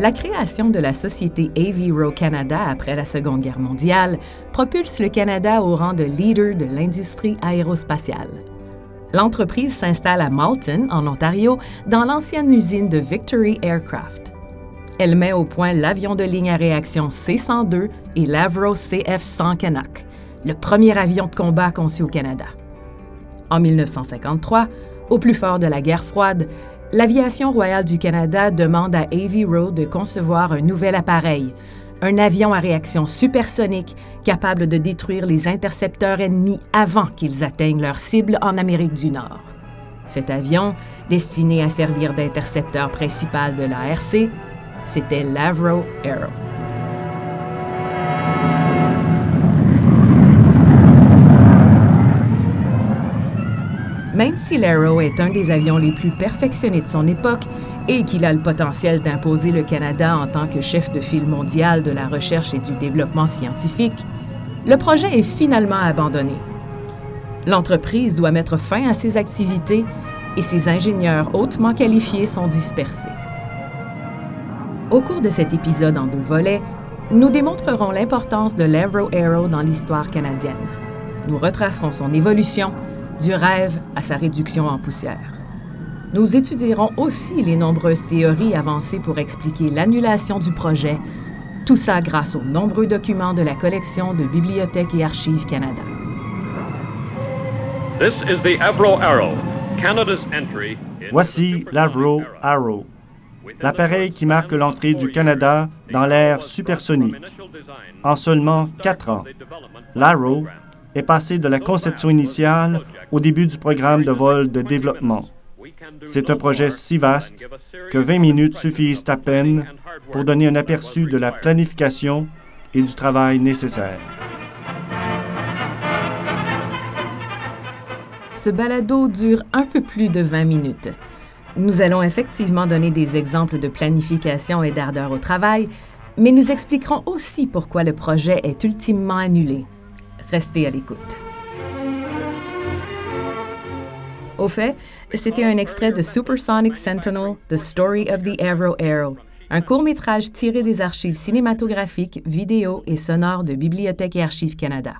La création de la société Aviro Canada après la Seconde Guerre mondiale propulse le Canada au rang de leader de l'industrie aérospatiale. L'entreprise s'installe à Malton, en Ontario, dans l'ancienne usine de Victory Aircraft. Elle met au point l'avion de ligne à réaction C-102 et l'Avro CF-100 Canuck, le premier avion de combat conçu au Canada. En 1953, au plus fort de la guerre froide, L'Aviation royale du Canada demande à Aviro de concevoir un nouvel appareil, un avion à réaction supersonique capable de détruire les intercepteurs ennemis avant qu'ils atteignent leur cible en Amérique du Nord. Cet avion, destiné à servir d'intercepteur principal de l'ARC, c'était l'Avro Arrow. Même si l'Arrow est un des avions les plus perfectionnés de son époque et qu'il a le potentiel d'imposer le Canada en tant que chef de file mondial de la recherche et du développement scientifique, le projet est finalement abandonné. L'entreprise doit mettre fin à ses activités et ses ingénieurs hautement qualifiés sont dispersés. Au cours de cet épisode en deux volets, nous démontrerons l'importance de l'Avro Arrow dans l'histoire canadienne. Nous retracerons son évolution du rêve à sa réduction en poussière. Nous étudierons aussi les nombreuses théories avancées pour expliquer l'annulation du projet, tout ça grâce aux nombreux documents de la collection de Bibliothèque et Archives Canada. Voici l'Avro Arrow, l'appareil qui marque l'entrée du Canada dans l'ère supersonique. En seulement quatre ans, l'Arrow est passé de la conception initiale au début du programme de vol de développement. C'est un projet si vaste que 20 minutes suffisent à peine pour donner un aperçu de la planification et du travail nécessaire. Ce balado dure un peu plus de 20 minutes. Nous allons effectivement donner des exemples de planification et d'ardeur au travail, mais nous expliquerons aussi pourquoi le projet est ultimement annulé. Restez à l'écoute. Au fait, c'était un extrait de Supersonic Sentinel, The Story of the Avro Arrow, un court-métrage tiré des archives cinématographiques, vidéo et sonores de Bibliothèque et Archives Canada.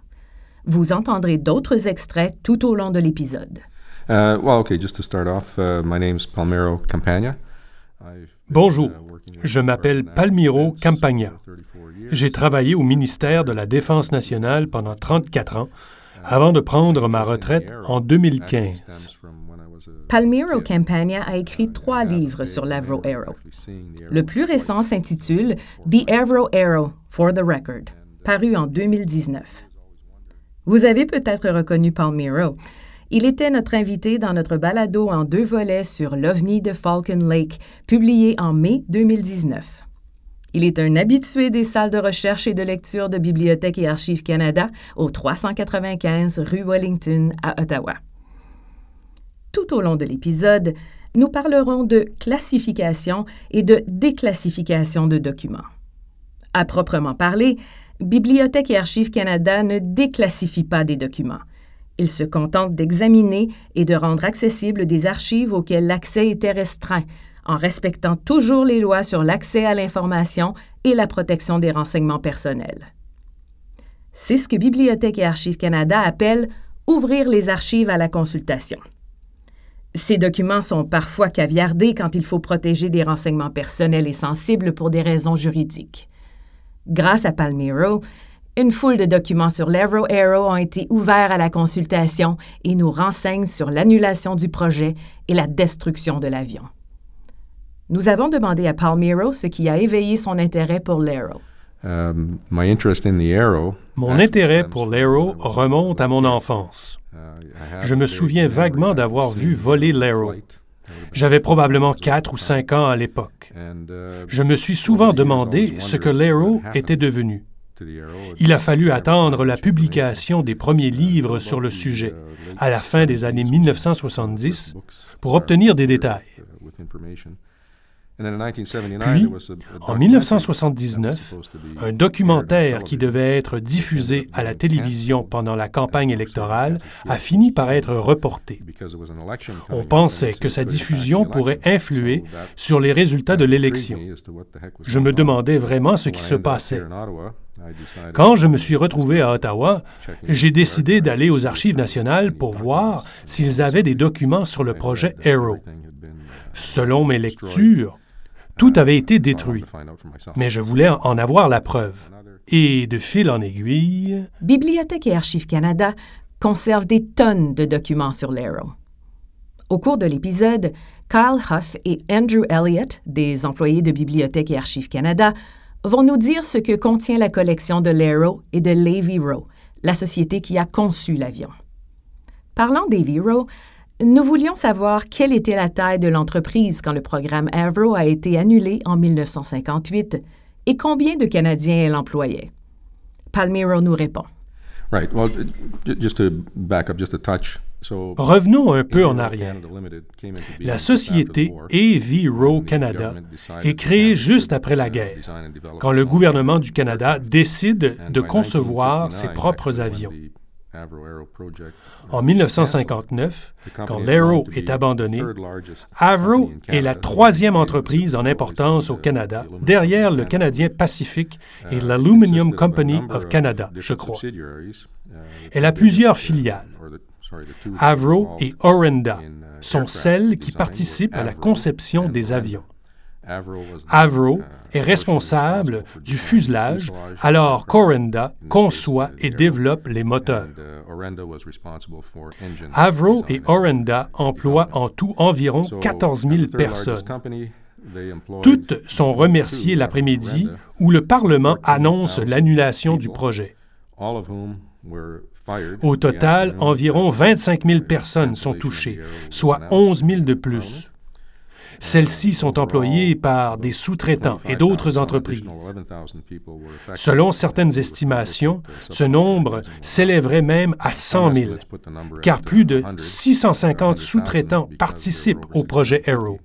Vous entendrez d'autres extraits tout au long de l'épisode. Uh, well, okay, just to start off, uh, my name's Palmero Campagna. Bonjour, je m'appelle Palmiro Campagna. J'ai travaillé au ministère de la Défense nationale pendant 34 ans avant de prendre ma retraite en 2015. Palmiro Campagna a écrit trois livres sur l'Avro Arrow. Le plus récent s'intitule The Avro Arrow, for the Record, paru en 2019. Vous avez peut-être reconnu Palmiro. Il était notre invité dans notre balado en deux volets sur l'OVNI de Falcon Lake, publié en mai 2019. Il est un habitué des salles de recherche et de lecture de Bibliothèque et Archives Canada au 395 rue Wellington à Ottawa. Tout au long de l'épisode, nous parlerons de classification et de déclassification de documents. À proprement parler, Bibliothèque et Archives Canada ne déclassifie pas des documents. Il se contente d'examiner et de rendre accessibles des archives auxquelles l'accès était restreint, en respectant toujours les lois sur l'accès à l'information et la protection des renseignements personnels. C'est ce que Bibliothèque et Archives Canada appelle ouvrir les archives à la consultation. Ces documents sont parfois caviardés quand il faut protéger des renseignements personnels et sensibles pour des raisons juridiques. Grâce à Palmiro, une foule de documents sur l'Avro Arrow ont été ouverts à la consultation et nous renseignent sur l'annulation du projet et la destruction de l'avion. Nous avons demandé à Palmiro ce qui a éveillé son intérêt pour l'Arrow. Um, mon intérêt pour l'Arrow remonte à mon enfance. Uh, Je me souviens vaguement d'avoir vu voler l'Arrow. J'avais probablement quatre ou cinq ans à l'époque. Uh, Je me suis souvent demandé ce que l'Arrow était devenu. Il a fallu attendre la publication des premiers livres sur le sujet à la fin des années 1970 pour obtenir des détails. Puis, en 1979, un documentaire qui devait être diffusé à la télévision pendant la campagne électorale a fini par être reporté. On pensait que sa diffusion pourrait influer sur les résultats de l'élection. Je me demandais vraiment ce qui se passait. Quand je me suis retrouvé à Ottawa, j'ai décidé d'aller aux Archives nationales pour voir s'ils avaient des documents sur le projet Arrow. Selon mes lectures, tout avait été détruit, mais je voulais en avoir la preuve. Et de fil en aiguille... Bibliothèque et Archives Canada conservent des tonnes de documents sur l'Arrow. Au cours de l'épisode, Kyle Huff et Andrew Elliott, des employés de Bibliothèque et Archives Canada, vont nous dire ce que contient la collection de l'Arrow et de Levy Rowe, la société qui a conçu l'avion. Parlant d'Avy Rowe, nous voulions savoir quelle était la taille de l'entreprise quand le programme Avro a été annulé en 1958 et combien de Canadiens elle employait. Palmiro nous répond. Revenons un peu en arrière. La société AV Row Canada est créée juste après la guerre, quand le gouvernement du Canada décide de concevoir ses propres avions. En 1959, quand l'Aero est abandonné, Avro est la troisième entreprise en importance au Canada, derrière le Canadien Pacific et l'Aluminium Company of Canada, je crois. Elle a plusieurs filiales. Avro et Orenda sont celles qui participent à la conception des avions. Avro est responsable du fuselage, alors qu'Orenda conçoit et développe les moteurs. Avro et Orenda emploient en tout environ 14 000 personnes. Toutes sont remerciées l'après-midi où le Parlement annonce l'annulation du projet. Au total, environ 25 000 personnes sont touchées, soit 11 000 de plus. Celles-ci sont employées par des sous-traitants et d'autres entreprises. Selon certaines estimations, ce nombre s'élèverait même à 100 000, car plus de 650 sous-traitants participent au projet Arrow.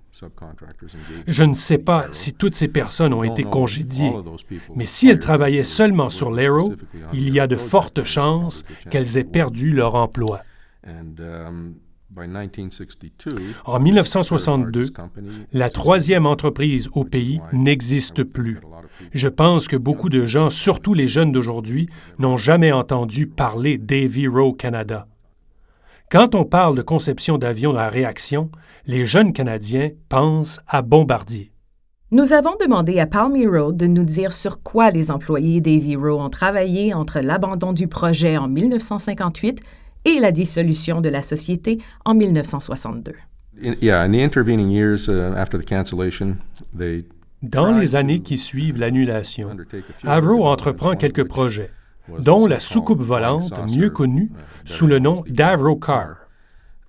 Je ne sais pas si toutes ces personnes ont été congédiées, mais si elles travaillaient seulement sur l'Arrow, il y a de fortes chances qu'elles aient perdu leur emploi. En 1962, la troisième entreprise au pays n'existe plus. Je pense que beaucoup de gens, surtout les jeunes d'aujourd'hui, n'ont jamais entendu parler d'Avy Row Canada. Quand on parle de conception d'avions à réaction, les jeunes Canadiens pensent à Bombardier. Nous avons demandé à Palmiro de nous dire sur quoi les employés d'Avy Row ont travaillé entre l'abandon du projet en 1958 et la dissolution de la société en 1962. Dans les années qui suivent l'annulation, Avro entreprend quelques projets, dont la soucoupe volante, mieux connue sous le nom d'Avro Car.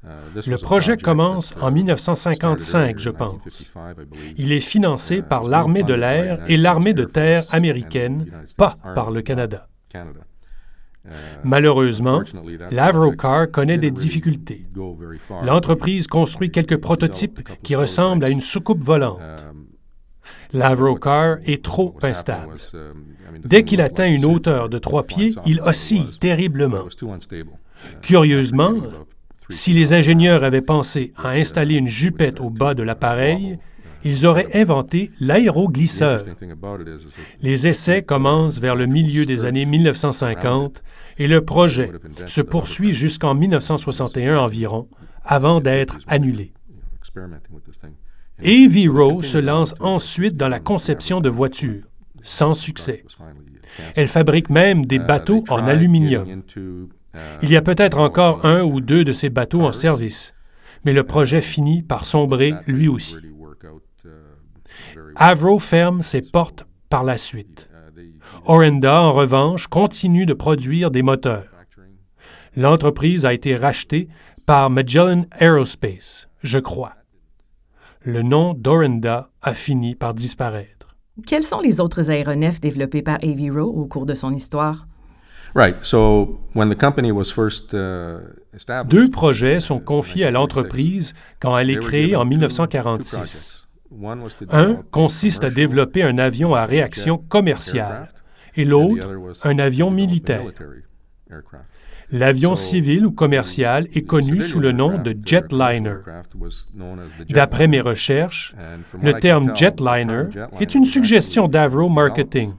Uh, le projet commence en 1955, je pense. Il est financé par l'armée de l'air et l'armée de terre américaine, pas par le Canada. Euh, Malheureusement, l'Avrocar connaît des difficultés. L'entreprise construit quelques prototypes qui ressemblent à une soucoupe volante. Um, L'Avrocar est trop instable. Um, Dès qu'il atteint une hauteur de trois pieds, il oscille terriblement. Curieusement, si les ingénieurs avaient pensé à installer une jupette au bas de l'appareil, ils auraient inventé l'aéroglisseur. Les essais commencent vers le milieu des années 1950 et le projet se poursuit jusqu'en 1961 environ, avant d'être annulé. A.V. Rowe se lance ensuite dans la conception de voitures, sans succès. Elle fabrique même des bateaux en aluminium. Il y a peut-être encore un ou deux de ces bateaux en service, mais le projet finit par sombrer lui aussi. Avro ferme ses portes par la suite. Orenda, en revanche, continue de produire des moteurs. L'entreprise a été rachetée par Magellan Aerospace, je crois. Le nom d'Orenda a fini par disparaître. Quels sont les autres aéronefs développés par Aviro au cours de son histoire? Deux projets sont confiés à l'entreprise quand elle est créée en 1946. Un consiste à développer un avion à réaction commerciale et l'autre, un avion militaire. L'avion civil ou commercial est connu sous le nom de jetliner. D'après mes recherches, le terme jetliner est une suggestion d'Avro Marketing.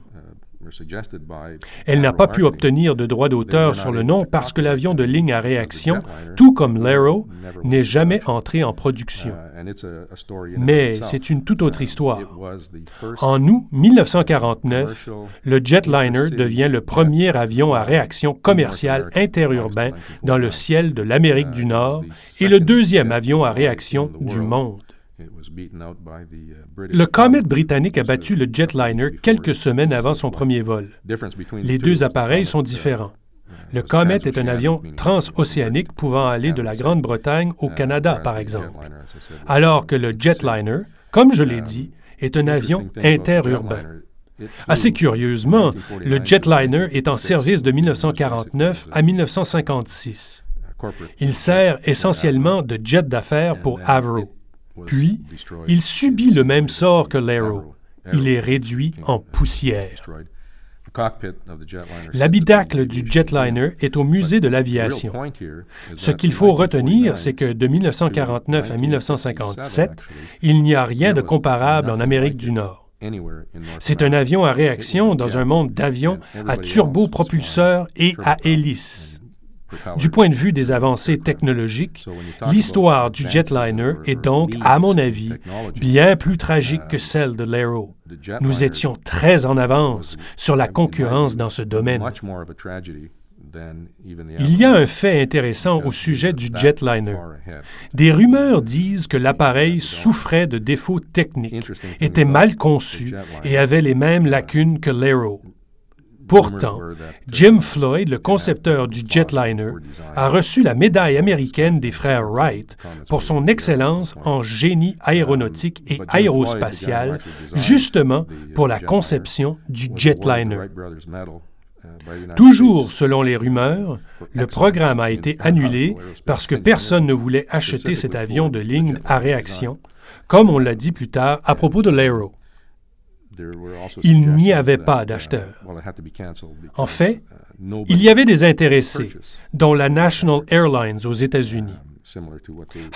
Elle n'a pas pu obtenir de droit d'auteur sur le nom parce que l'avion de ligne à réaction, tout comme l'Arrow, n'est jamais entré en production. Mais c'est une toute autre histoire. En août 1949, le jetliner devient le premier avion à réaction commerciale interurbain dans le ciel de l'Amérique du Nord et le deuxième avion à réaction du monde. Le Comet britannique a battu le jetliner quelques semaines avant son premier vol. Les deux appareils sont différents. Le Comet est un avion transocéanique pouvant aller de la Grande-Bretagne au Canada, par exemple, alors que le jetliner, comme je l'ai dit, est un avion interurbain. Assez curieusement, le jetliner est en service de 1949 à 1956. Il sert essentiellement de jet d'affaires pour Avro. Puis, il subit le même sort que l'Arrow. Il est réduit en poussière. L'habitacle du jetliner est au musée de l'aviation. Ce qu'il faut retenir, c'est que de 1949 à 1957, il n'y a rien de comparable en Amérique du Nord. C'est un avion à réaction dans un monde d'avions à turbopropulseurs et à hélices. Du point de vue des avancées technologiques, l'histoire du jetliner est donc, à mon avis, bien plus tragique que celle de l'Aero. Nous étions très en avance sur la concurrence dans ce domaine. Il y a un fait intéressant au sujet du jetliner. Des rumeurs disent que l'appareil souffrait de défauts techniques, était mal conçu et avait les mêmes lacunes que l'Aero. Pourtant, Jim Floyd, le concepteur du jetliner, a reçu la médaille américaine des frères Wright pour son excellence en génie aéronautique et aérospatial, justement pour la conception du jetliner. Toujours selon les rumeurs, le programme a été annulé parce que personne ne voulait acheter cet avion de ligne à réaction, comme on l'a dit plus tard à propos de l'Aero il n'y avait pas d'acheteurs. En fait, uh, il y avait des intéressés, dont la National Airlines aux États-Unis. Um,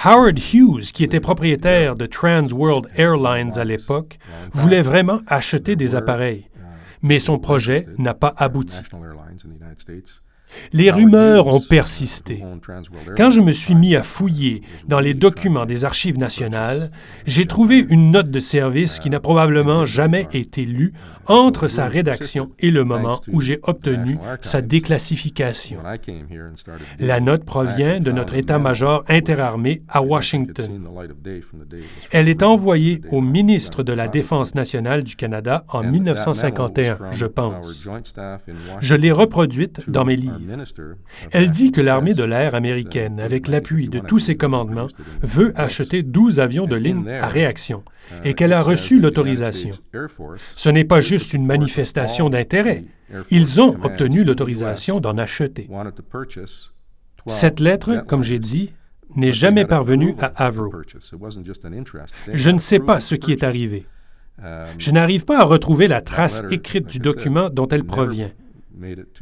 Howard Hughes, qui était propriétaire de Trans World Airlines à l'époque, voulait vraiment acheter des appareils, uh, mais son projet n'a pas abouti. Les rumeurs ont persisté. Quand je me suis mis à fouiller dans les documents des archives nationales, j'ai trouvé une note de service qui n'a probablement jamais été lue entre sa rédaction et le moment où j'ai obtenu sa déclassification. La note provient de notre état-major interarmé à Washington. Elle est envoyée au ministre de la Défense nationale du Canada en 1951, je pense. Je l'ai reproduite dans mes livres. Elle dit que l'armée de l'air américaine, avec l'appui de tous ses commandements, veut acheter 12 avions de ligne à réaction et qu'elle a reçu l'autorisation. Ce n'est pas juste une manifestation d'intérêt. Ils ont obtenu l'autorisation d'en acheter. Cette lettre, comme j'ai dit, n'est jamais parvenue à Avro. Je ne sais pas ce qui est arrivé. Je n'arrive pas à retrouver la trace écrite du document dont elle provient.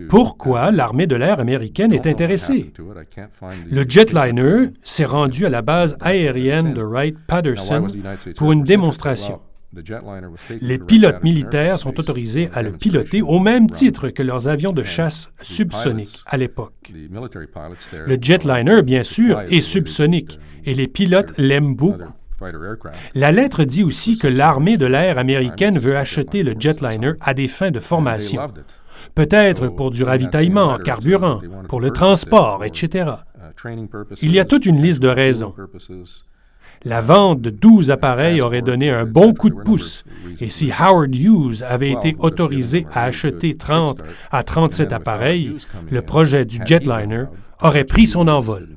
Pourquoi l'armée de l'air américaine est intéressée? Le jetliner s'est rendu à la base aérienne de Wright-Patterson pour une démonstration. Les pilotes militaires sont autorisés à le piloter au même titre que leurs avions de chasse subsoniques à l'époque. Le jetliner, bien sûr, est subsonique et les pilotes l'aiment beaucoup. La lettre dit aussi que l'armée de l'air américaine veut acheter le jetliner à des fins de formation peut-être pour du ravitaillement, carburant, pour le transport, etc. Il y a toute une liste de raisons. La vente de 12 appareils aurait donné un bon coup de pouce, et si Howard Hughes avait été autorisé à acheter 30 à 37 appareils, le projet du jetliner aurait pris son envol.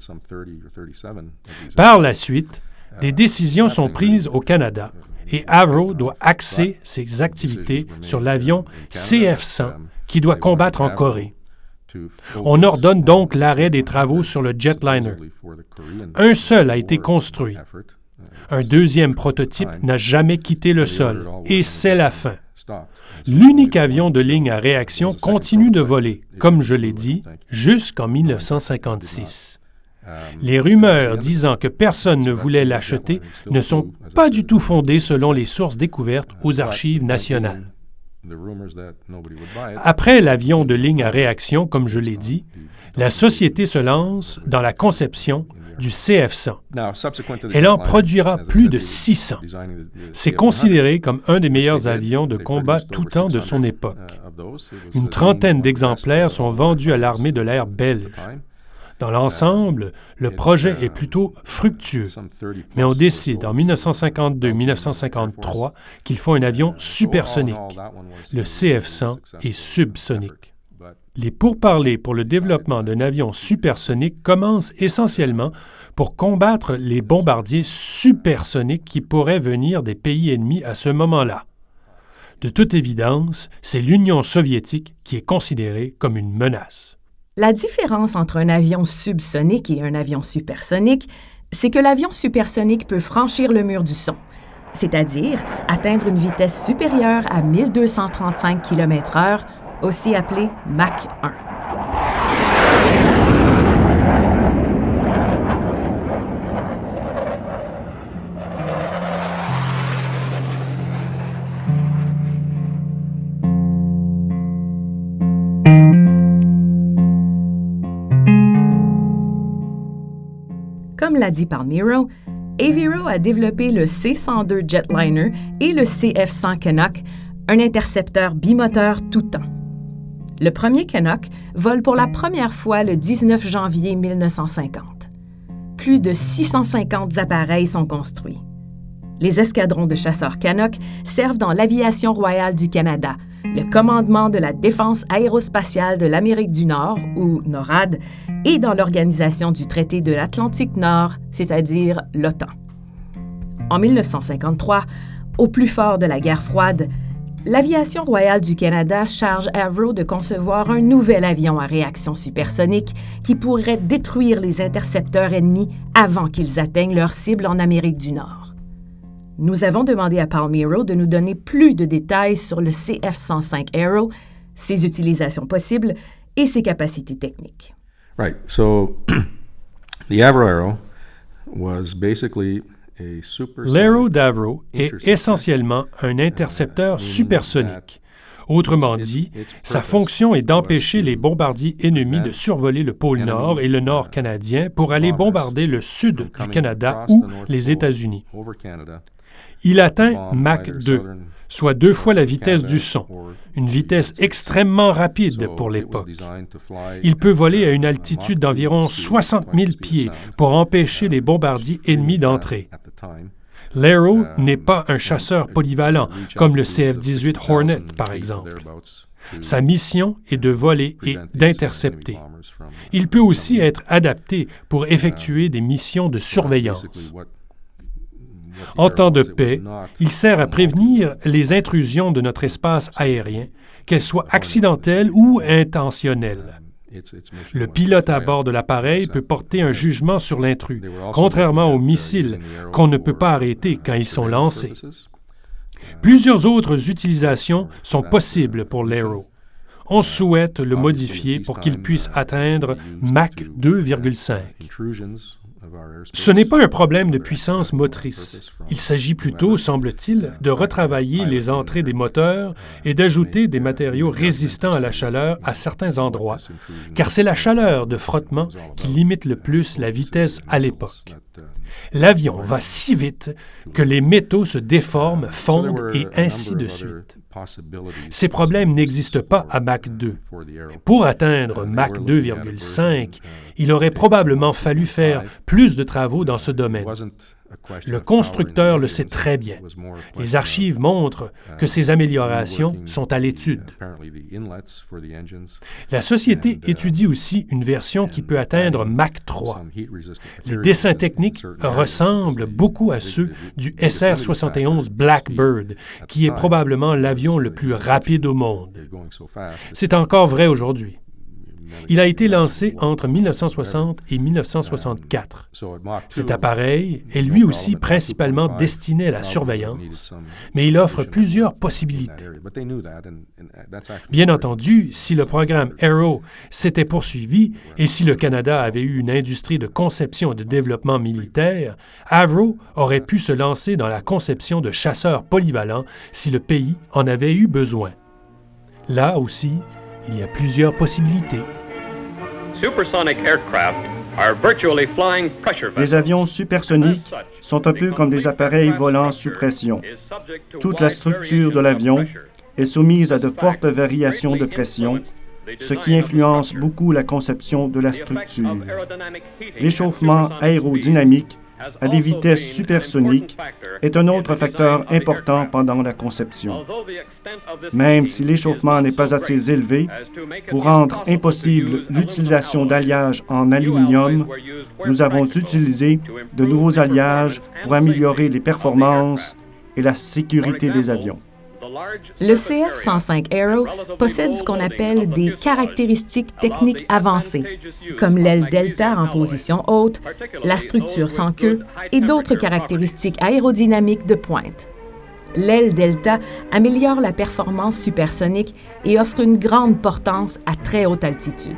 Par la suite, des décisions sont prises au Canada et Avro doit axer ses activités sur l'avion CF-100 qui doit combattre en Corée. On ordonne donc l'arrêt des travaux sur le jetliner. Un seul a été construit. Un deuxième prototype n'a jamais quitté le sol, et c'est la fin. L'unique avion de ligne à réaction continue de voler, comme je l'ai dit, jusqu'en 1956. Les rumeurs disant que personne ne voulait l'acheter ne sont pas du tout fondées selon les sources découvertes aux archives nationales. Après l'avion de ligne à réaction, comme je l'ai dit, la société se lance dans la conception du CF-100. Elle en produira plus de 600. C'est considéré comme un des meilleurs avions de combat tout temps de son époque. Une trentaine d'exemplaires sont vendus à l'armée de l'air belge. Dans l'ensemble, le projet est plutôt fructueux, mais on décide en 1952-1953 qu'il faut un avion supersonique. Le CF-100 est subsonique. Les pourparlers pour le développement d'un avion supersonique commencent essentiellement pour combattre les bombardiers supersoniques qui pourraient venir des pays ennemis à ce moment-là. De toute évidence, c'est l'Union soviétique qui est considérée comme une menace. La différence entre un avion subsonique et un avion supersonique, c'est que l'avion supersonique peut franchir le mur du son, c'est-à-dire atteindre une vitesse supérieure à 1235 km/h, aussi appelée Mach 1. Comme l'a dit Palmiro, Aviro a développé le C-102 Jetliner et le CF-100 Canuck, un intercepteur bimoteur tout temps. Le premier Canuck vole pour la première fois le 19 janvier 1950. Plus de 650 appareils sont construits. Les escadrons de chasseurs Canuck servent dans l'aviation royale du Canada, le commandement de la défense aérospatiale de l'Amérique du Nord, ou NORAD, et dans l'organisation du traité de l'Atlantique Nord, c'est-à-dire l'OTAN. En 1953, au plus fort de la guerre froide, l'Aviation royale du Canada charge Avro de concevoir un nouvel avion à réaction supersonique qui pourrait détruire les intercepteurs ennemis avant qu'ils atteignent leur cible en Amérique du Nord. Nous avons demandé à Palmiro de nous donner plus de détails sur le CF-105 Aero, ses utilisations possibles et ses capacités techniques. Right. So, the Avro Aero was basically L'Aero d'Avro est essentiellement un intercepteur supersonique. Autrement dit, sa fonction est d'empêcher les bombardiers ennemis de survoler le pôle Nord et le Nord canadien pour aller bombarder le sud du Canada ou les États-Unis. Il atteint Mach 2, soit deux fois la vitesse du son, une vitesse extrêmement rapide pour l'époque. Il peut voler à une altitude d'environ 60 000 pieds pour empêcher les bombardiers ennemis d'entrer. L'Aero n'est pas un chasseur polyvalent comme le CF-18 Hornet, par exemple. Sa mission est de voler et d'intercepter. Il peut aussi être adapté pour effectuer des missions de surveillance. En temps de paix, il sert à prévenir les intrusions de notre espace aérien, qu'elles soient accidentelles ou intentionnelles. Le pilote à bord de l'appareil peut porter un jugement sur l'intrus, contrairement aux missiles qu'on ne peut pas arrêter quand ils sont lancés. Plusieurs autres utilisations sont possibles pour l'Aero. On souhaite le modifier pour qu'il puisse atteindre Mach 2,5. Ce n'est pas un problème de puissance motrice. Il s'agit plutôt, semble-t-il, de retravailler les entrées des moteurs et d'ajouter des matériaux résistants à la chaleur à certains endroits, car c'est la chaleur de frottement qui limite le plus la vitesse à l'époque. L'avion va si vite que les métaux se déforment, fondent et ainsi de suite. Ces problèmes n'existent pas à Mach 2. Pour atteindre Mach 2,5, il aurait probablement fallu faire plus de travaux dans ce domaine. Le constructeur le sait très bien. Les archives montrent que ces améliorations sont à l'étude. La société étudie aussi une version qui peut atteindre Mach 3. Les dessins techniques ressemblent beaucoup à ceux du SR-71 Blackbird, qui est probablement l'avion le plus rapide au monde. C'est encore vrai aujourd'hui. Il a été lancé entre 1960 et 1964. Cet appareil est lui aussi principalement destiné à la surveillance, mais il offre plusieurs possibilités. Bien entendu, si le programme Arrow s'était poursuivi et si le Canada avait eu une industrie de conception et de développement militaire, Avro aurait pu se lancer dans la conception de chasseurs polyvalents si le pays en avait eu besoin. Là aussi, il y a plusieurs possibilités. Les avions supersoniques sont un peu comme des appareils volants sous pression. Toute la structure de l'avion est soumise à de fortes variations de pression, ce qui influence beaucoup la conception de la structure. L'échauffement aérodynamique à des vitesses supersoniques est un autre facteur important pendant la conception. Même si l'échauffement n'est pas assez élevé pour rendre impossible l'utilisation d'alliages en aluminium, nous avons utilisé de nouveaux alliages pour améliorer les performances et la sécurité des avions. Le CF-105 Aero possède ce qu'on appelle des caractéristiques techniques avancées, comme l'aile delta en position haute, la structure sans queue et d'autres caractéristiques aérodynamiques de pointe. L'aile delta améliore la performance supersonique et offre une grande portance à très haute altitude.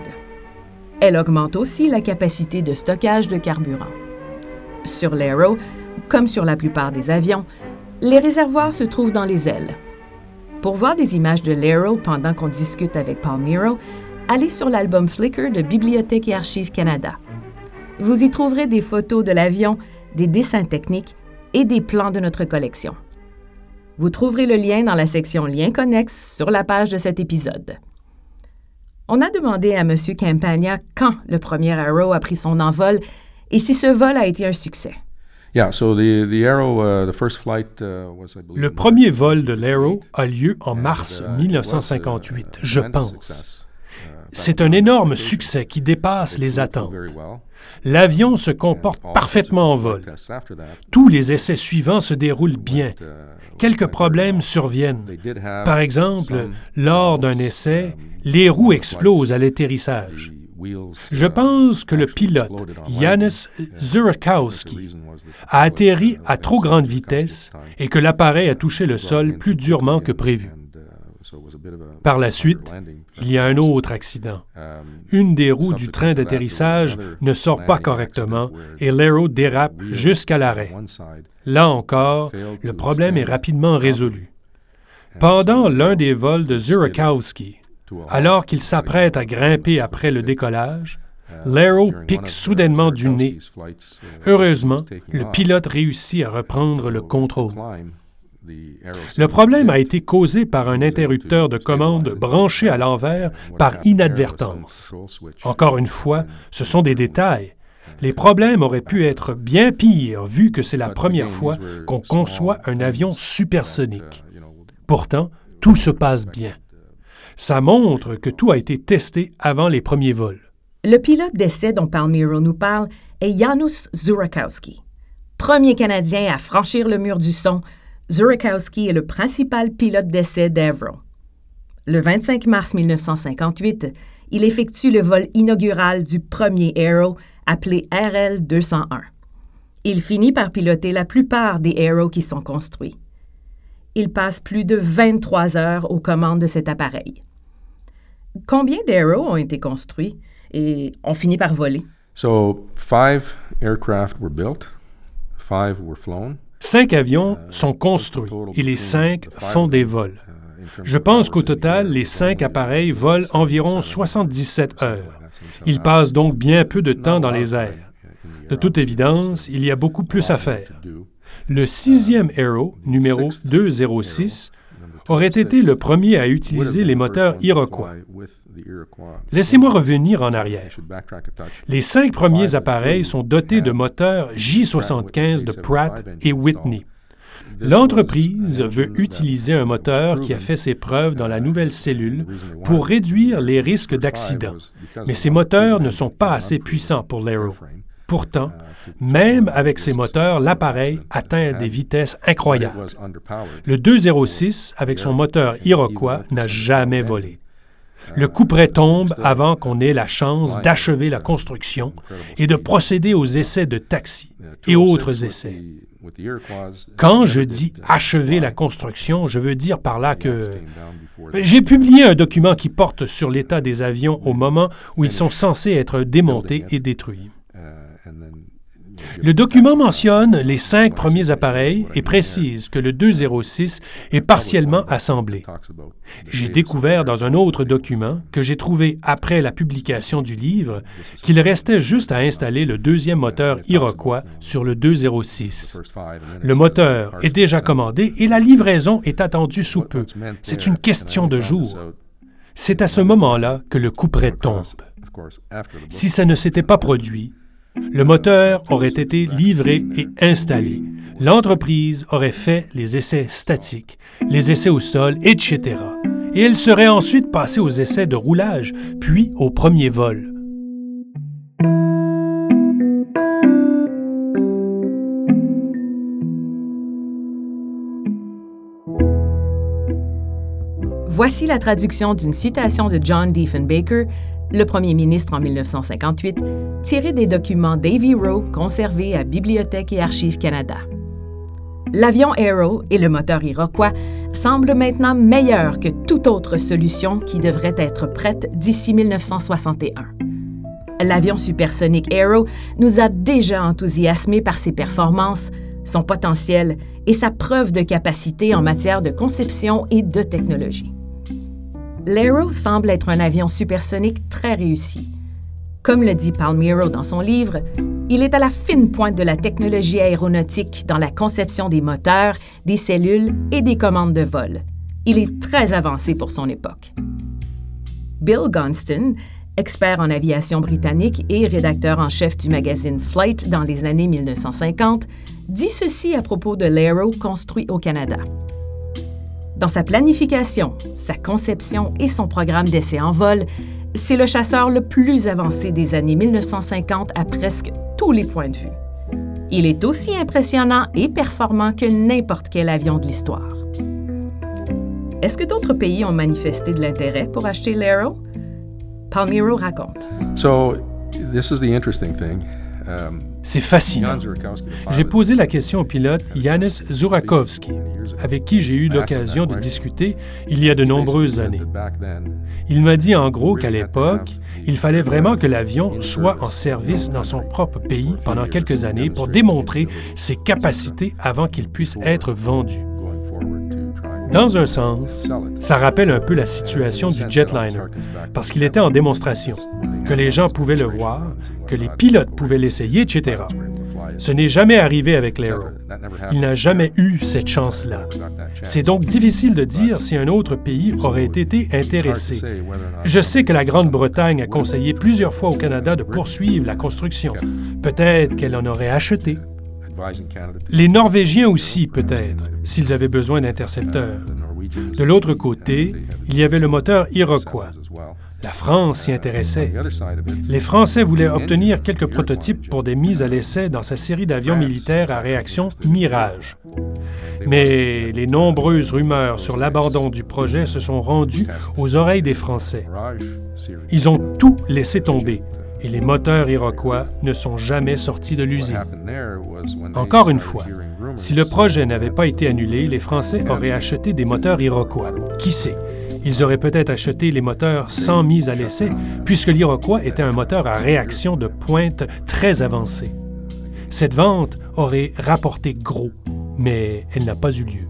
Elle augmente aussi la capacité de stockage de carburant. Sur l'Aero, comme sur la plupart des avions, les réservoirs se trouvent dans les ailes. Pour voir des images de l'Aero pendant qu'on discute avec Palmiro, allez sur l'album Flickr de Bibliothèque et Archives Canada. Vous y trouverez des photos de l'avion, des dessins techniques et des plans de notre collection. Vous trouverez le lien dans la section Liens connexes sur la page de cet épisode. On a demandé à M. Campagna quand le premier Arrow a pris son envol et si ce vol a été un succès. Le premier vol de l'Arrow a lieu en mars 1958, je pense. C'est un énorme succès qui dépasse les attentes. L'avion se comporte parfaitement en vol. Tous les essais suivants se déroulent bien. Quelques problèmes surviennent. Par exemple, lors d'un essai, les roues explosent à l'atterrissage. Je pense que le pilote, Janis Zurakowski, a atterri à trop grande vitesse et que l'appareil a touché le sol plus durement que prévu. Par la suite, il y a un autre accident. Une des roues du train d'atterrissage ne sort pas correctement et l'aéro dérape jusqu'à l'arrêt. Là encore, le problème est rapidement résolu. Pendant l'un des vols de Zurakowski, alors qu'il s'apprête à grimper après le décollage, L'arrow pique soudainement du nez. Heureusement, le pilote réussit à reprendre le contrôle. Le problème a été causé par un interrupteur de commande branché à l'envers par inadvertance. Encore une fois, ce sont des détails. Les problèmes auraient pu être bien pires vu que c'est la première fois qu'on conçoit un avion supersonique. Pourtant, tout se passe bien. Ça montre que tout a été testé avant les premiers vols. Le pilote d'essai dont Palmiro nous parle est Janusz Zurakowski. Premier Canadien à franchir le mur du son, Zurakowski est le principal pilote d'essai d'Avro. Le 25 mars 1958, il effectue le vol inaugural du premier Aero, appelé RL-201. Il finit par piloter la plupart des Aero qui sont construits. Il passe plus de 23 heures aux commandes de cet appareil. Combien d'Aero ont été construits et ont fini par voler? Cinq avions sont construits et les cinq font des vols. Je pense qu'au total, les cinq appareils volent environ 77 heures. Ils passent donc bien peu de temps dans les airs. De toute évidence, il y a beaucoup plus à faire. Le sixième Arrow, numéro 206, aurait été le premier à utiliser les moteurs Iroquois. Laissez-moi revenir en arrière. Les cinq premiers appareils sont dotés de moteurs J75 de Pratt et Whitney. L'entreprise veut utiliser un moteur qui a fait ses preuves dans la nouvelle cellule pour réduire les risques d'accident, mais ces moteurs ne sont pas assez puissants pour l'Aero. Pourtant, même avec ces moteurs, l'appareil atteint des vitesses incroyables. Le 206, avec son moteur Iroquois, n'a jamais volé. Le couperet tombe avant qu'on ait la chance d'achever la construction et de procéder aux essais de taxi et autres essais. Quand je dis achever la construction, je veux dire par là que j'ai publié un document qui porte sur l'état des avions au moment où ils sont censés être démontés et détruits. Le document mentionne les cinq premiers appareils et précise que le 206 est partiellement assemblé. J'ai découvert dans un autre document que j'ai trouvé après la publication du livre qu'il restait juste à installer le deuxième moteur Iroquois sur le 206. Le moteur est déjà commandé et la livraison est attendue sous peu. C'est une question de jours. C'est à ce moment-là que le couperet tombe. Si ça ne s'était pas produit, le moteur aurait été livré et installé. L'entreprise aurait fait les essais statiques, les essais au sol, etc. Et elle serait ensuite passée aux essais de roulage, puis au premier vol. Voici la traduction d'une citation de John Diefenbaker le premier ministre en 1958, tiré des documents Davy Rowe conservés à Bibliothèque et Archives Canada. L'avion Aero et le moteur Iroquois semblent maintenant meilleurs que toute autre solution qui devrait être prête d'ici 1961. L'avion supersonique Aero nous a déjà enthousiasmés par ses performances, son potentiel et sa preuve de capacité en matière de conception et de technologie. L'Aero semble être un avion supersonique très réussi. Comme le dit Palmiro dans son livre, il est à la fine pointe de la technologie aéronautique dans la conception des moteurs, des cellules et des commandes de vol. Il est très avancé pour son époque. Bill Gunston, expert en aviation britannique et rédacteur en chef du magazine Flight dans les années 1950, dit ceci à propos de l'Aero construit au Canada. Dans sa planification, sa conception et son programme d'essai en vol, c'est le chasseur le plus avancé des années 1950 à presque tous les points de vue. Il est aussi impressionnant et performant que n'importe quel avion de l'histoire. Est-ce que d'autres pays ont manifesté de l'intérêt pour acheter l'Aero? Palmiro raconte. So, this is the interesting thing. C'est fascinant. J'ai posé la question au pilote Yanis Zurakovsky, avec qui j'ai eu l'occasion de discuter il y a de nombreuses années. Il m'a dit en gros qu'à l'époque, il fallait vraiment que l'avion soit en service dans son propre pays pendant quelques années pour démontrer ses capacités avant qu'il puisse être vendu. Dans un sens, ça rappelle un peu la situation du jetliner, parce qu'il était en démonstration, que les gens pouvaient le voir, que les pilotes pouvaient l'essayer, etc. Ce n'est jamais arrivé avec l'Aero. Il n'a jamais eu cette chance-là. C'est donc difficile de dire si un autre pays aurait été intéressé. Je sais que la Grande-Bretagne a conseillé plusieurs fois au Canada de poursuivre la construction. Peut-être qu'elle en aurait acheté. Les Norvégiens aussi, peut-être, s'ils avaient besoin d'intercepteurs. De l'autre côté, il y avait le moteur Iroquois. La France s'y intéressait. Les Français voulaient obtenir quelques prototypes pour des mises à l'essai dans sa série d'avions militaires à réaction Mirage. Mais les nombreuses rumeurs sur l'abandon du projet se sont rendues aux oreilles des Français. Ils ont tout laissé tomber et les moteurs iroquois ne sont jamais sortis de l'usine. Encore une fois, si le projet n'avait pas été annulé, les Français auraient acheté des moteurs iroquois. Qui sait? Ils auraient peut-être acheté les moteurs sans mise à l'essai, puisque l'Iroquois était un moteur à réaction de pointe très avancée. Cette vente aurait rapporté gros, mais elle n'a pas eu lieu.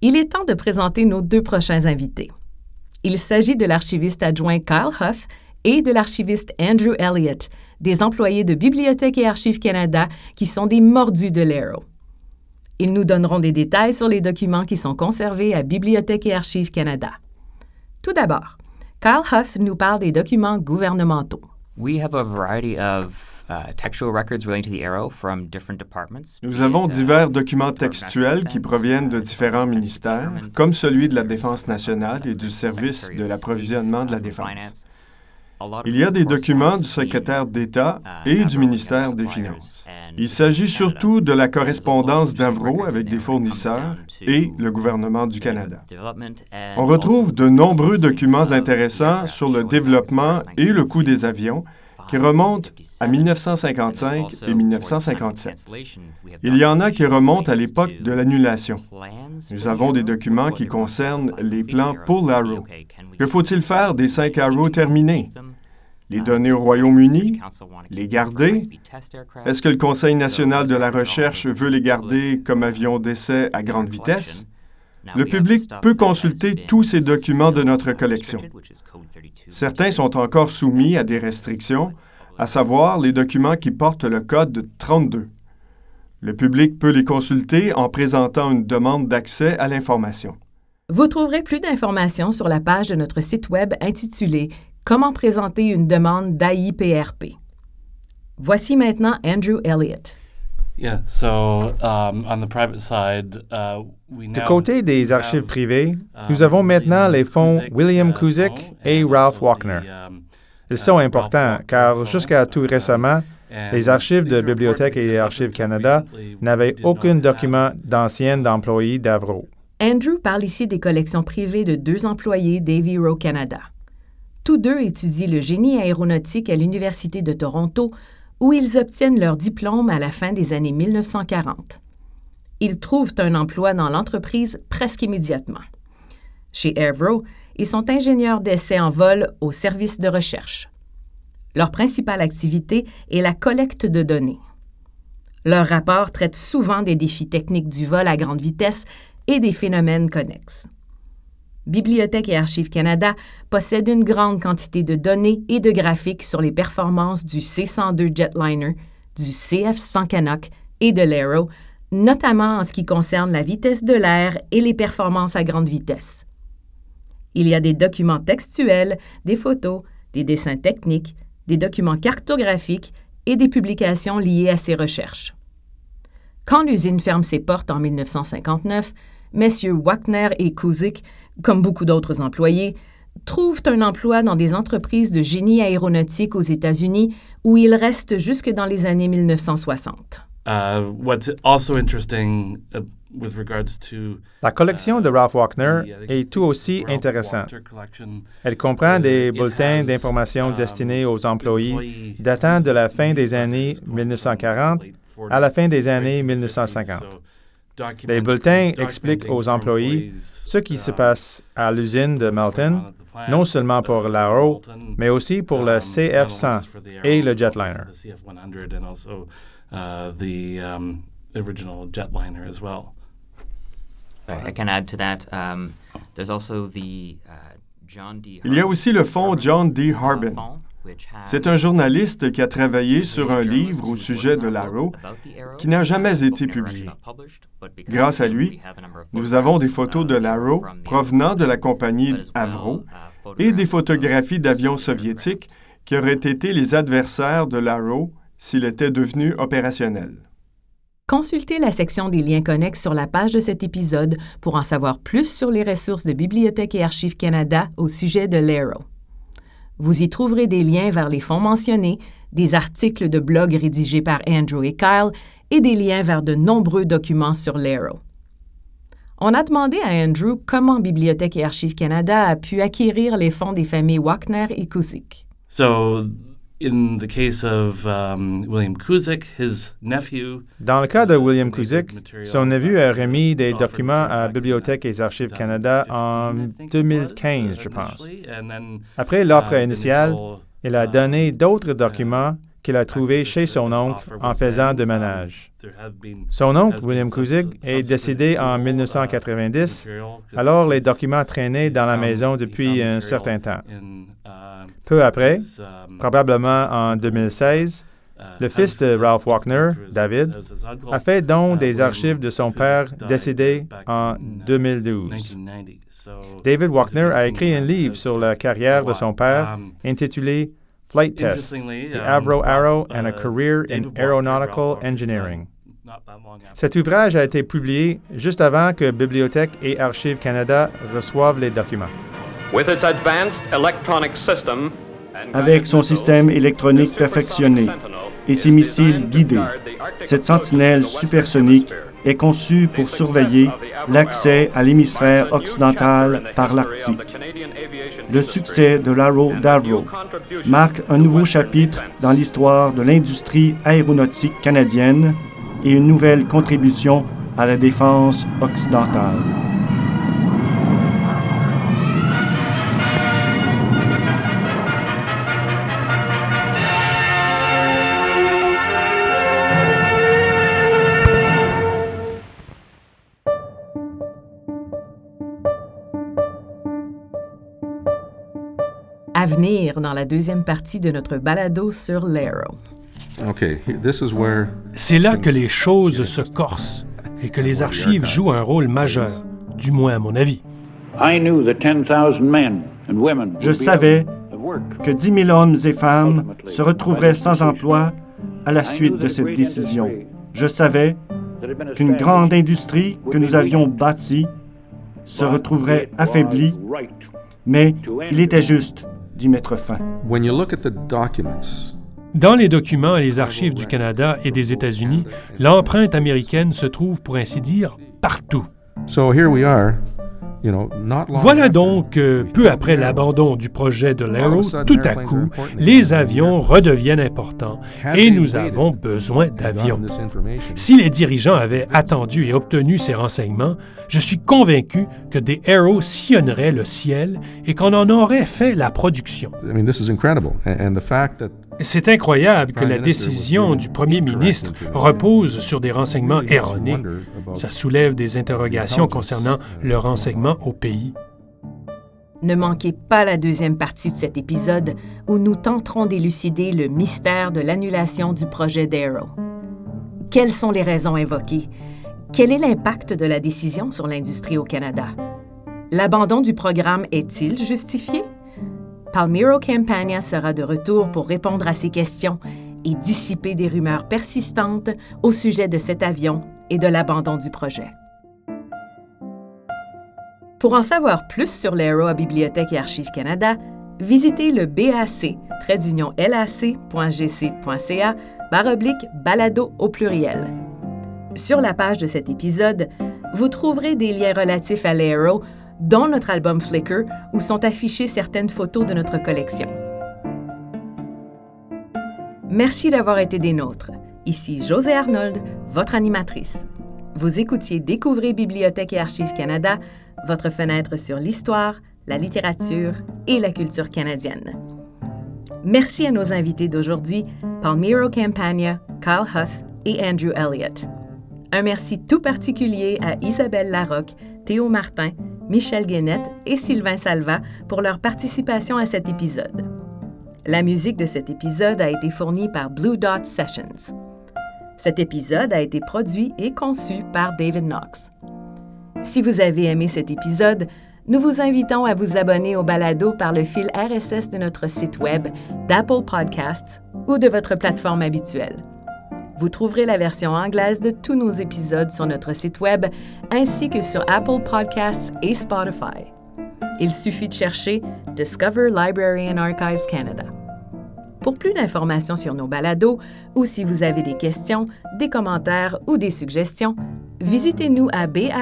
Il est temps de présenter nos deux prochains invités. Il s'agit de l'archiviste adjoint Kyle Huth et de l'archiviste Andrew Elliott, des employés de Bibliothèque et Archives Canada qui sont des mordus de l'Arrow. Ils nous donneront des détails sur les documents qui sont conservés à Bibliothèque et Archives Canada. Tout d'abord, Kyle Huff nous parle des documents gouvernementaux. Nous avons uh, divers documents textuels qui proviennent de différents ministères, comme celui de la Défense nationale et du Service de l'approvisionnement de la Défense. Il y a des documents du secrétaire d'État uh, et du ministère des Finances. Il s'agit surtout de la correspondance d'Avro avec des fournisseurs et le gouvernement du Canada. On retrouve de nombreux documents intéressants sur le développement et le coût des avions, qui remontent à 1955 et 1957. Il y en a qui remontent à l'époque de l'annulation. Nous avons des documents qui concernent les plans pour l'Arrow. Que faut-il faire? Des cinq Arrows terminés? Les donner au Royaume-Uni? Les garder? Est-ce que le Conseil national de la recherche veut les garder comme avions d'essai à grande vitesse? Le public peut consulter tous ces documents de notre collection. Certains sont encore soumis à des restrictions, à savoir les documents qui portent le code 32. Le public peut les consulter en présentant une demande d'accès à l'information. Vous trouverez plus d'informations sur la page de notre site Web intitulée Comment présenter une demande d'AIPRP. Voici maintenant Andrew Elliott. Um, du côté des archives privées, nous avons maintenant les fonds William Kuzik et Ralph Walkner. Um, Ils sont uh, importants car jusqu'à tout récemment, les archives de Bibliothèque et Archives Canada n'avaient aucun document d'anciennes employés d'Avro. Andrew parle ici des collections privées de deux employés d'Avy Row Canada. Tous deux étudient le génie aéronautique à l'Université de Toronto où ils obtiennent leur diplôme à la fin des années 1940. Ils trouvent un emploi dans l'entreprise presque immédiatement. Chez Avro, ils sont ingénieurs d'essai en vol au service de recherche. Leur principale activité est la collecte de données. Leur rapport traite souvent des défis techniques du vol à grande vitesse et des phénomènes connexes. Bibliothèque et Archives Canada possède une grande quantité de données et de graphiques sur les performances du C-102 Jetliner, du CF-100 Canuck et de l'Aero, notamment en ce qui concerne la vitesse de l'air et les performances à grande vitesse. Il y a des documents textuels, des photos, des dessins techniques, des documents cartographiques et des publications liées à ces recherches. Quand l'usine ferme ses portes en 1959, messieurs Wagner et Kuzik, comme beaucoup d'autres employés, trouvent un emploi dans des entreprises de génie aéronautique aux États-Unis où ils restent jusque dans les années 1960. Uh, what's also interesting uh, with regards to, la collection de Ralph Wagner uh, est tout aussi intéressante. Elle comprend des bulletins d'information um, destinés aux employés datant de la fin des années 1940 à la fin des années 1950. Les bulletins expliquent aux employés ce qui se passe à l'usine de Melton, non seulement pour l'Arrow, mais aussi pour le CF-100 et le jetliner. Il y a aussi le fonds John D. Harbin, c'est un journaliste qui a travaillé sur un livre au sujet de l'Arrow qui n'a jamais été publié. Grâce à lui, nous avons des photos de l'Arrow provenant de la compagnie Avro et des photographies d'avions soviétiques qui auraient été les adversaires de l'Arrow s'il était devenu opérationnel. Consultez la section des liens connexes sur la page de cet épisode pour en savoir plus sur les ressources de Bibliothèque et Archives Canada au sujet de l'Arrow. Vous y trouverez des liens vers les fonds mentionnés, des articles de blog rédigés par Andrew et Kyle et des liens vers de nombreux documents sur l'Arrow. On a demandé à Andrew comment Bibliothèque et Archives Canada a pu acquérir les fonds des familles Wagner et Kuzik. Um, Dans le cas de William Kuzik, son neveu a remis des documents à Bibliothèque et Archives Canada en 2015, je pense. Après l'offre uh, initiale, il a donné d'autres documents qu'il a trouvées chez son oncle en faisant de ménage. Son oncle, William Kuzig, est décédé en 1990, alors les documents traînaient dans la maison depuis un certain temps. Peu après, probablement en 2016, le fils de Ralph Walkner, David, a fait don des archives de son père décédé en 2012. David Walkner a écrit un livre sur la carrière de son père intitulé Flight Test, The Avro Arrow and a Career in Aeronautical Engineering. Cet ouvrage a été publié juste avant que Bibliothèque et Archives Canada reçoivent les documents. Avec son système électronique perfectionné et ses missiles guidés, cette sentinelle supersonique est conçue pour surveiller l'accès à l'hémisphère occidental par l'Arctique. Le succès de l'Arrow d'Avro marque un nouveau chapitre dans l'histoire de l'industrie aéronautique canadienne et une nouvelle contribution à la défense occidentale. À venir dans la deuxième partie de notre balado sur l'Arrow. C'est là que les choses se corsent et que les archives jouent un rôle majeur, du moins à mon avis. Je savais que 10 000 hommes et femmes se retrouveraient sans emploi à la suite de cette décision. Je savais qu'une grande industrie que nous avions bâtie se retrouverait affaiblie, mais il était juste d'y mettre fin. Dans les documents et les archives du Canada et des États-Unis, l'empreinte américaine se trouve, pour ainsi dire, partout. Voilà donc que, peu après l'abandon du projet de l'Aero, tout à coup, les avions redeviennent importants et nous avons besoin d'avions. Si les dirigeants avaient attendu et obtenu ces renseignements, je suis convaincu que des Aero sillonneraient le ciel et qu'on en aurait fait la production. C'est incroyable que la décision du premier ministre repose sur des renseignements erronés. Ça soulève des interrogations concernant le renseignement au pays. Ne manquez pas la deuxième partie de cet épisode où nous tenterons d'élucider le mystère de l'annulation du projet d'Arrow. Quelles sont les raisons invoquées? Quel est l'impact de la décision sur l'industrie au Canada? L'abandon du programme est-il justifié? Palmiro Campagna sera de retour pour répondre à ces questions et dissiper des rumeurs persistantes au sujet de cet avion et de l'abandon du projet. Pour en savoir plus sur l'Aero à Bibliothèque et Archives Canada, visitez le BAC, lac.gc.ca, baroblique balado au pluriel. Sur la page de cet épisode, vous trouverez des liens relatifs à l'Aero dont notre album Flickr, où sont affichées certaines photos de notre collection. Merci d'avoir été des nôtres. Ici José Arnold, votre animatrice. Vous écoutiez Découvrez Bibliothèque et Archives Canada, votre fenêtre sur l'histoire, la littérature et la culture canadienne. Merci à nos invités d'aujourd'hui, Palmiro Campagna, Kyle Huth et Andrew Elliott. Un merci tout particulier à Isabelle Larocque, Théo Martin, Michel Guénette et Sylvain Salva pour leur participation à cet épisode. La musique de cet épisode a été fournie par Blue Dot Sessions. Cet épisode a été produit et conçu par David Knox. Si vous avez aimé cet épisode, nous vous invitons à vous abonner au balado par le fil RSS de notre site web, d'Apple Podcasts ou de votre plateforme habituelle. Vous trouverez la version anglaise de tous nos épisodes sur notre site Web ainsi que sur Apple Podcasts et Spotify. Il suffit de chercher Discover Library and Archives Canada. Pour plus d'informations sur nos balados ou si vous avez des questions, des commentaires ou des suggestions, visitez-nous à bac-lac.gc.ca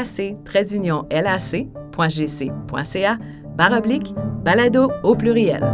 baroblique balado au pluriel.